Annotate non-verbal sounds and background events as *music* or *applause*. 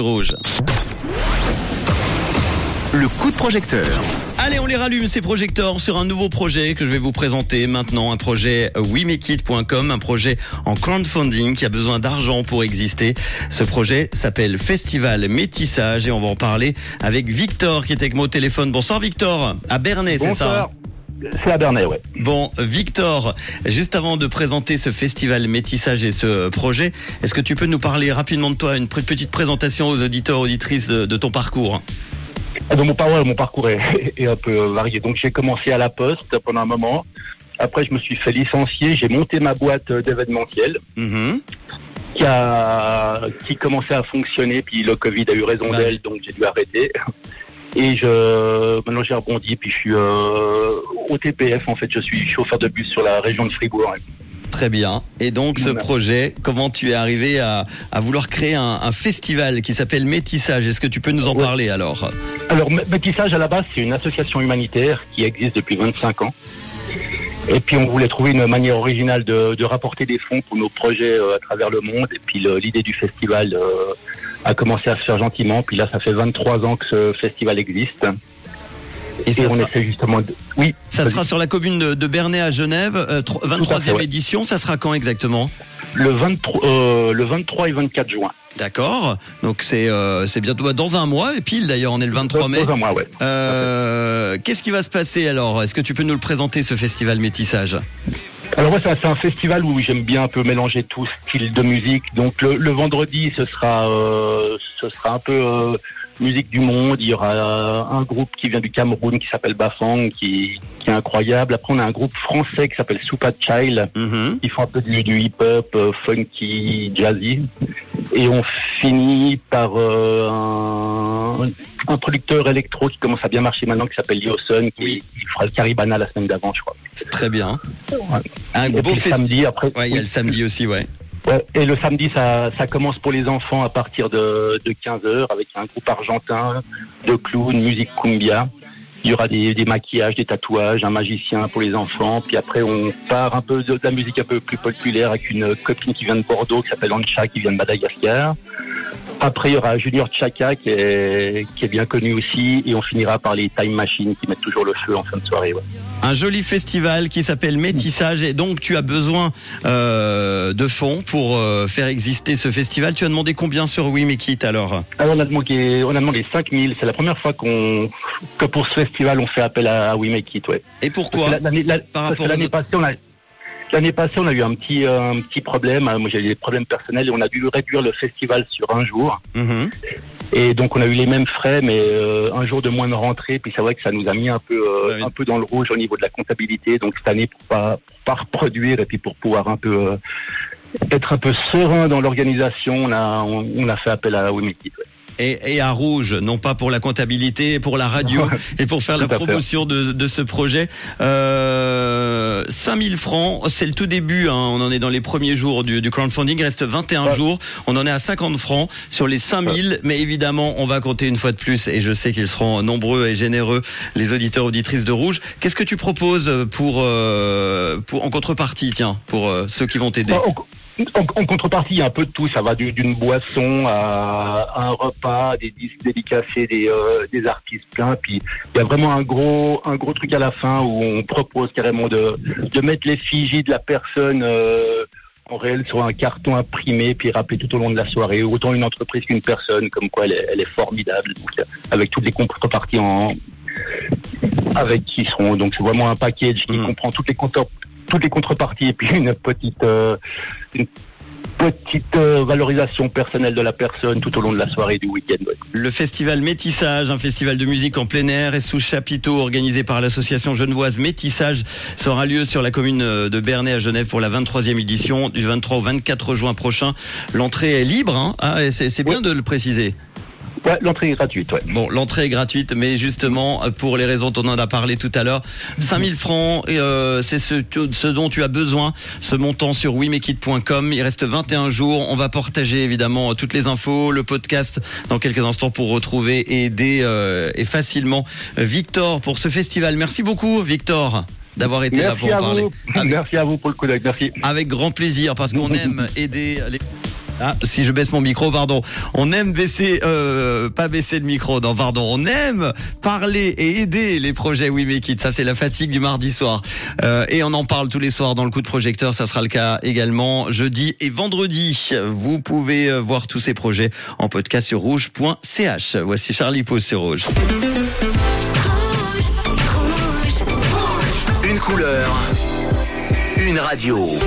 Rouge. Le coup de projecteur. Allez, on les rallume ces projecteurs sur un nouveau projet que je vais vous présenter maintenant, un projet WeMakeIt.com, un projet en crowdfunding qui a besoin d'argent pour exister. Ce projet s'appelle Festival Métissage et on va en parler avec Victor qui est avec moi au téléphone. Bonsoir Victor, à Bernay, c'est ça Bonsoir. C'est à Bernay, ouais. Bon, Victor, juste avant de présenter ce festival métissage et ce projet, est-ce que tu peux nous parler rapidement de toi, une petite présentation aux auditeurs, auditrices de, de ton parcours Donc, mon, par- ouais, mon parcours est, *laughs* est un peu varié. Donc j'ai commencé à la poste pendant un moment. Après, je me suis fait licencier. J'ai monté ma boîte d'événementiel Mhm. qui a qui commençait à fonctionner. Puis le Covid a eu raison Ouais. d'elle, donc j'ai dû arrêter. Et je maintenant j'ai rebondi. Puis je suis euh, au TPF en fait. Je suis chauffeur de bus sur la région de Fribourg. Très bien. Et donc ce projet, comment tu es arrivé à, à vouloir créer un, un festival qui s'appelle Métissage? Est-ce que tu peux nous en Ouais. parler alors? Alors, Métissage, à la base, c'est une association humanitaire qui existe depuis 25 ans. Et puis, on voulait trouver une manière originale de, de rapporter des fonds pour nos projets euh, à travers le monde. Et puis, l'idée du festival euh, a commencé à se faire gentiment. Puis là, ça fait 23 ans que ce festival existe. Et on sera, essaie justement de... Oui, ça sera sur la commune de, de Bernay à Genève, euh, tro- 23e ouais. édition. Ça sera quand exactement le, 23, euh, le 23 et 24 juin. D'accord. Donc c'est euh, c'est bientôt dans un mois et pile d'ailleurs on est le 23 mai. Dans un mois, ouais. Euh, Qu'est-ce qui va se passer alors? Est-ce que tu peux nous le présenter ce festival métissage? Alors ouais, c'est un festival où j'aime bien un peu mélanger tout style de musique. Donc le, le vendredi, ce sera, euh, ce sera un peu euh, musique du monde. Il y aura euh, un groupe qui vient du Cameroun qui s'appelle Bafang, qui, qui est incroyable. Après, on a un groupe français qui s'appelle Super Child. Mhm. Ils font un peu du, du hip-hop, funky, jazzy. Et on finit par euh, un, un producteur électro qui commence à bien marcher maintenant, qui s'appelle Yoson, qui, qui fera le Caribana la semaine d'avant, je crois. Très bien. Ouais. Un Et beau samedi, après, Ouais, il y a le samedi aussi, ouais. Ouais, et le samedi, ça, ça commence pour les enfants à partir de, de 15h avec un groupe argentin de clowns, musique cumbia. Il y aura des, maquillages, des tatouages, un magicien pour les enfants. Puis après, on part un peu de, de la musique un peu plus populaire avec une copine qui vient de Bordeaux, qui s'appelle Ancha, qui vient de Madagascar. Après, il y aura Junior Chaka, qui est, qui est bien connu aussi. Et on finira par les Time Machines, qui mettent toujours le feu en fin de soirée. Ouais. Un joli festival qui s'appelle Métissage et donc tu as besoin euh, de fonds pour euh, faire exister ce festival. Tu as demandé combien sur We Make It alors? Alors on a demandé, on a demandé 5000. C'est la première fois qu'on, que pour ce festival, on fait appel à, We Make It, ouais. Et pourquoi? La- la- Par rapport l'année passée, on a l'année passée, on a eu un petit euh, un petit problème. Moi, j'ai eu des problèmes personnels et on a dû réduire le festival sur un jour. Mhm. Et donc, on a eu les mêmes frais, mais euh, un jour de moins de rentrée. Puis c'est vrai que ça nous a mis un peu euh, oui. un peu dans le rouge au niveau de la comptabilité. Donc cette année, pour pas pour pas reproduire et puis pour pouvoir un peu être un peu serein dans l'organisation, on a on, on a fait appel à ouais. Et, et à Rouge, non pas pour la comptabilité, pour la radio et pour faire la promotion de, de ce projet. Euh, 5000 francs, c'est le tout début, hein, on en est dans les premiers jours du, du crowdfunding, il reste 21 Ouais. jours, on en est à 50 francs sur les 5000, mais évidemment on va compter une fois de plus et je sais qu'ils seront nombreux et généreux, les auditeurs auditrices de Rouge. Qu'est-ce que tu proposes pour, euh, pour en contrepartie, tiens, pour euh, ceux qui vont t'aider? Bah, en- en contrepartie, il y a un peu de tout. Ça va du- d'une boisson à, un repas, des disques dédicacés, des, euh, des artistes pleins. Puis il y a vraiment un gros, un gros truc à la fin où on propose carrément de, de mettre l'effigie de la personne euh, en réel sur un carton imprimé, puis rappeler tout au long de la soirée. Autant une entreprise qu'une personne, comme quoi elle est, elle est formidable, donc, avec toutes les contreparties en avec qui seront. Donc c'est vraiment un package qui Mhm. comprend toutes les contre- toutes les contreparties et puis une petite euh, une petite euh, valorisation personnelle de la personne tout au long de la soirée du week-end. ouais. Le festival Métissage, un festival de musique en plein air et sous chapiteau organisé par l'association genevoise Métissage, sera lieu sur la commune euh, de Bernay à Genève pour la 23e édition du 23 au 24 juin prochain. L'entrée est libre, hein ah, c'est bien de le préciser. Ouais, l'entrée est gratuite. Ouais. Bon, l'entrée est gratuite, mais justement, pour les raisons dont on en a parlé tout à l'heure, 5000 francs, et, euh, c'est ce, ce dont tu as besoin, ce montant sur wimekit.com. Il reste 21 jours. On va partager évidemment toutes les infos, le podcast dans quelques instants pour retrouver et aider euh, et facilement Victor pour ce festival. Merci beaucoup, Victor. d'avoir été là pour en parler. *laughs* Avec, Merci à vous pour le coup d'œil. Merci. avec grand plaisir parce qu'on *laughs* aime aider les Ah, si je baisse mon micro, pardon. On aime baisser, euh, pas baisser le micro, non, pardon. On aime parler et aider les projets We Make It. Ça, c'est la fatigue du mardi soir. Euh, et on en parle tous les soirs dans le coup de projecteur. Ça sera le cas également jeudi et vendredi. Vous pouvez euh, voir tous ces projets en podcast sur rouge.ch. Voici Charlie Pose sur Rouge. Une couleur, une radio.